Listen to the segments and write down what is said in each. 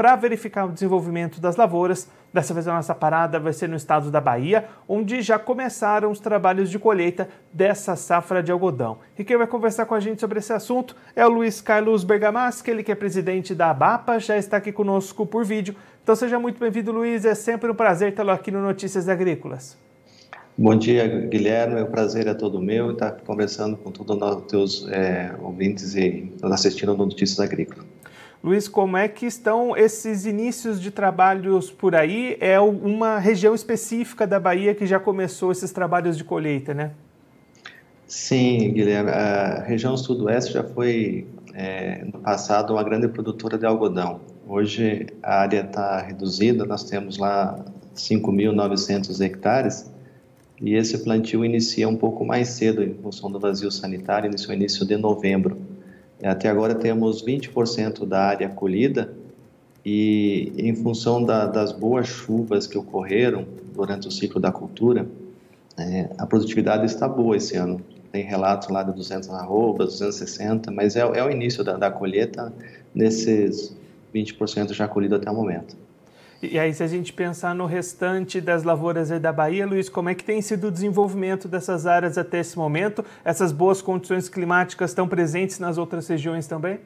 para verificar o desenvolvimento das lavouras. Dessa vez a nossa parada vai ser no estado da Bahia, onde já começaram os trabalhos de colheita dessa safra de algodão. E quem vai conversar com a gente sobre esse assunto é o Luiz Carlos Bergamaschi, ele que é presidente da ABAPA, já está aqui conosco por vídeo. Então seja muito bem-vindo, Luiz. É sempre um prazer tê-lo aqui no Notícias Agrícolas. Bom dia, Guilherme. O prazer é todo meu estar conversando com todos os teus é, ouvintes e assistindo no Notícias Agrícolas. Luiz, como é que estão esses inícios de trabalhos por aí? É uma região específica da Bahia que já começou esses trabalhos de colheita, né? Sim, Guilherme. A região sudoeste já foi, é, no passado, uma grande produtora de algodão. Hoje a área está reduzida, nós temos lá 5.900 hectares e esse plantio inicia um pouco mais cedo em função do vazio sanitário, iniciou início de novembro. Até agora temos 20% da área colhida e em função da, das boas chuvas que ocorreram durante o ciclo da cultura, é, a produtividade está boa esse ano. Tem relatos lá de 200 arrobas, 260, mas é, é o início da, da colheita nesses 20% já colhido até o momento. E aí, se a gente pensar no restante das lavouras da Bahia, Luiz, como é que tem sido o desenvolvimento dessas áreas até esse momento? Essas boas condições climáticas estão presentes nas outras regiões também?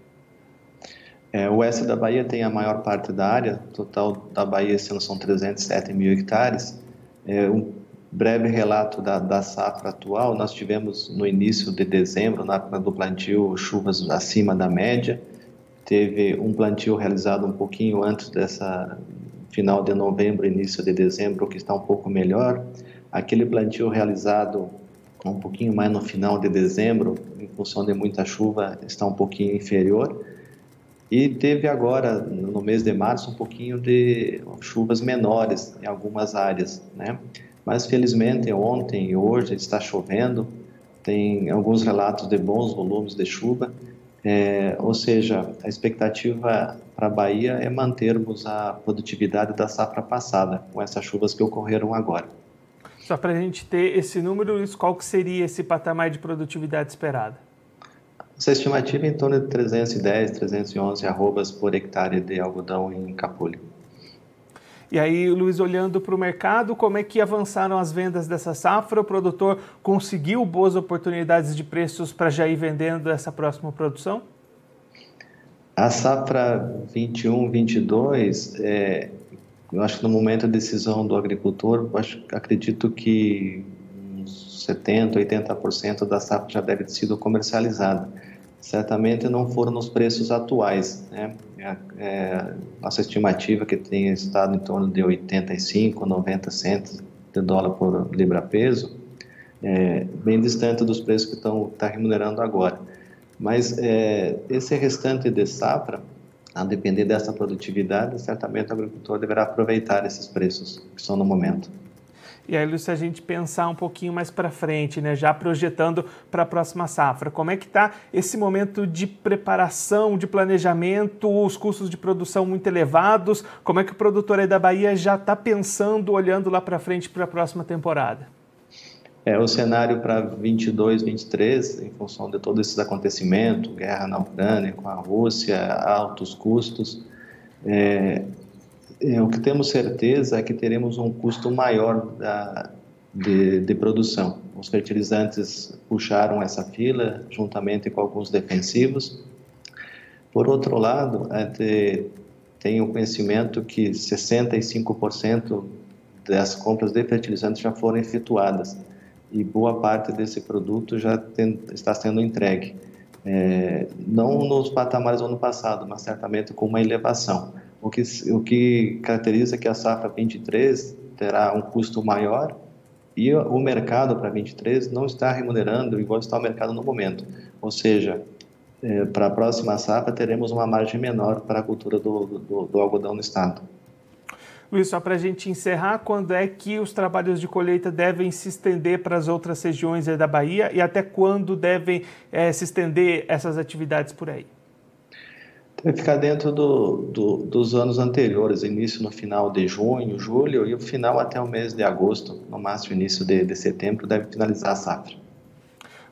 É, o oeste da Bahia tem a maior parte da área, total da Bahia ano são 307 mil hectares. É, um breve relato da, da safra atual, nós tivemos no início de dezembro, na época do plantio, chuvas acima da média, teve um plantio realizado um pouquinho antes dessa final de novembro, início de dezembro, que está um pouco melhor. Aquele plantio realizado um pouquinho mais no final de dezembro, em função de muita chuva, está um pouquinho inferior. E teve agora, no mês de março, um pouquinho de chuvas menores em algumas áreas, né? Mas felizmente ontem e hoje está chovendo, tem alguns relatos de bons volumes de chuva é, ou seja, a expectativa para a Bahia é mantermos a produtividade da safra passada, com essas chuvas que ocorreram agora. Só para a gente ter esse número, qual que seria esse patamar de produtividade esperada? Essa estimativa é em torno de 310, 311 arrobas por hectare de algodão em capulho. E aí, Luiz, olhando para o mercado, como é que avançaram as vendas dessa safra? O produtor conseguiu boas oportunidades de preços para já ir vendendo essa próxima produção? A safra 21, 22, é, eu acho que no momento da decisão do agricultor, acho, acredito que uns 70, 80% da safra já deve ter sido comercializada certamente não foram nos preços atuais. Né? É, é, nossa estimativa que tem estado em torno de 85, 90 centos de dólar por libra-peso, é, bem distante dos preços que estão tá remunerando agora. Mas é, esse restante de safra, a depender dessa produtividade, certamente o agricultor deverá aproveitar esses preços que são no momento. E aí, se a gente pensar um pouquinho mais para frente, né, já projetando para a próxima safra, como é que está esse momento de preparação, de planejamento, os custos de produção muito elevados? Como é que o produtor aí da Bahia já está pensando, olhando lá para frente para a próxima temporada? É, o cenário para 22, 23, em função de todos esses acontecimentos, guerra na Ucrânia com a Rússia, altos custos, é, o que temos certeza é que teremos um custo maior da, de, de, produção. Os fertilizantes puxaram essa fila, juntamente com alguns defensivos. Por outro lado, é tenho conhecimento que 65% das compras de fertilizantes já foram efetuadas e boa parte desse produto já tem, está sendo entregue. É, não nos patamares do ano passado, mas certamente com uma elevação o que, o que caracteriza que a safra 23 terá um custo maior e o mercado para 23 não está remunerando igual está o mercado no momento. Ou seja, é, para a próxima safra teremos uma margem menor para a cultura do, do, do algodão no estado. Luiz, só para a gente encerrar, quando é que os trabalhos de colheita devem se estender para as outras regiões da Bahia e até quando devem é, se estender essas atividades por aí? Vai ficar dentro do, do, dos anos anteriores, início no final de junho, julho e o final até o mês de agosto, no máximo início de, de setembro, deve finalizar a safra.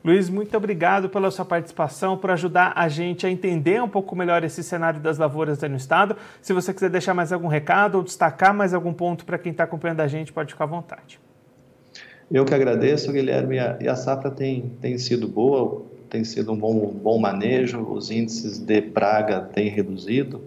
Luiz, muito obrigado pela sua participação, por ajudar a gente a entender um pouco melhor esse cenário das lavouras no estado. Se você quiser deixar mais algum recado ou destacar mais algum ponto para quem está acompanhando a gente, pode ficar à vontade. Eu que agradeço, Guilherme, e a safra tem, tem sido boa, tem sido um bom, bom manejo, os índices de praga têm reduzido,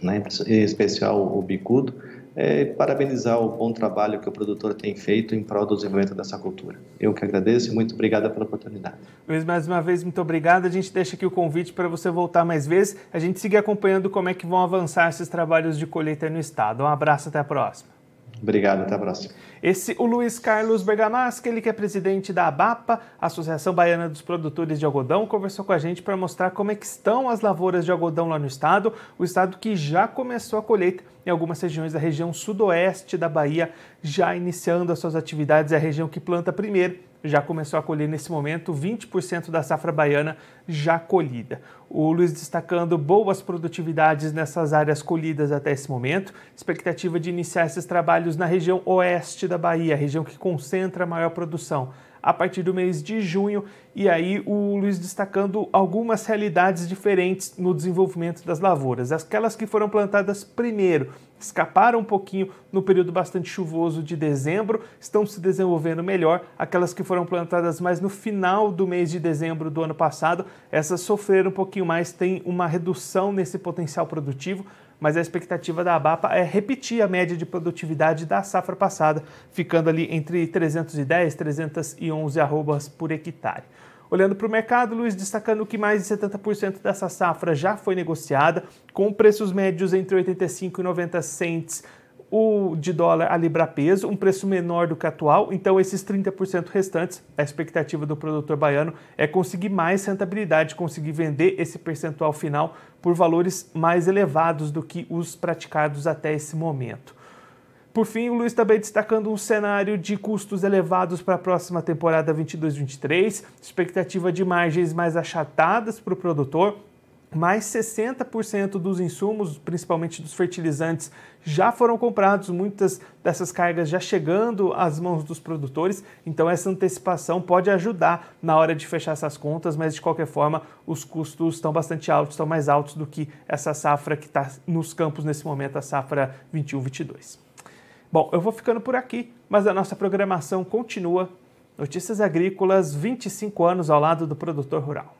né, em especial o bicudo é, parabenizar o bom trabalho que o produtor tem feito em prol do desenvolvimento dessa cultura. Eu que agradeço e muito obrigado pela oportunidade. Luiz, mais uma vez, muito obrigado. A gente deixa aqui o convite para você voltar mais vezes, a gente seguir acompanhando como é que vão avançar esses trabalhos de colheita no estado. Um abraço, até a próxima. Obrigado, até a próxima. Esse, o Luiz Carlos Bergamasca, ele que é presidente da ABAPA, Associação Baiana dos Produtores de Algodão, conversou com a gente para mostrar como é que estão as lavouras de algodão lá no estado, o estado que já começou a colheita em algumas regiões da região sudoeste da Bahia, já iniciando as suas atividades, é a região que planta primeiro já começou a colher nesse momento 20% da safra baiana já colhida. O Luiz destacando boas produtividades nessas áreas colhidas até esse momento, expectativa de iniciar esses trabalhos na região oeste da Bahia, região que concentra a maior produção a partir do mês de junho, e aí o Luiz destacando algumas realidades diferentes no desenvolvimento das lavouras. Aquelas que foram plantadas primeiro escaparam um pouquinho no período bastante chuvoso de dezembro, estão se desenvolvendo melhor. Aquelas que foram plantadas mais no final do mês de dezembro do ano passado, essas sofreram um pouquinho mais, tem uma redução nesse potencial produtivo, mas a expectativa da ABAPA é repetir a média de produtividade da safra passada, ficando ali entre 310 e 311 arrobas por hectare. Olhando para o mercado, Luiz, destacando que mais de 70% dessa safra já foi negociada, com preços médios entre 85 e 90 cents o de dólar a libra peso, um preço menor do que atual, então esses 30% restantes, a expectativa do produtor baiano é conseguir mais rentabilidade, conseguir vender esse percentual final por valores mais elevados do que os praticados até esse momento. Por fim, o Luiz também destacando um cenário de custos elevados para a próxima temporada 22-23, expectativa de margens mais achatadas para o produtor, mais 60% dos insumos, principalmente dos fertilizantes, já foram comprados, muitas dessas cargas já chegando às mãos dos produtores, então essa antecipação pode ajudar na hora de fechar essas contas, mas de qualquer forma os custos estão bastante altos, estão mais altos do que essa safra que está nos campos nesse momento, a safra 21-22. Bom, eu vou ficando por aqui, mas a nossa programação continua. Notícias Agrícolas, 25 anos ao lado do produtor rural.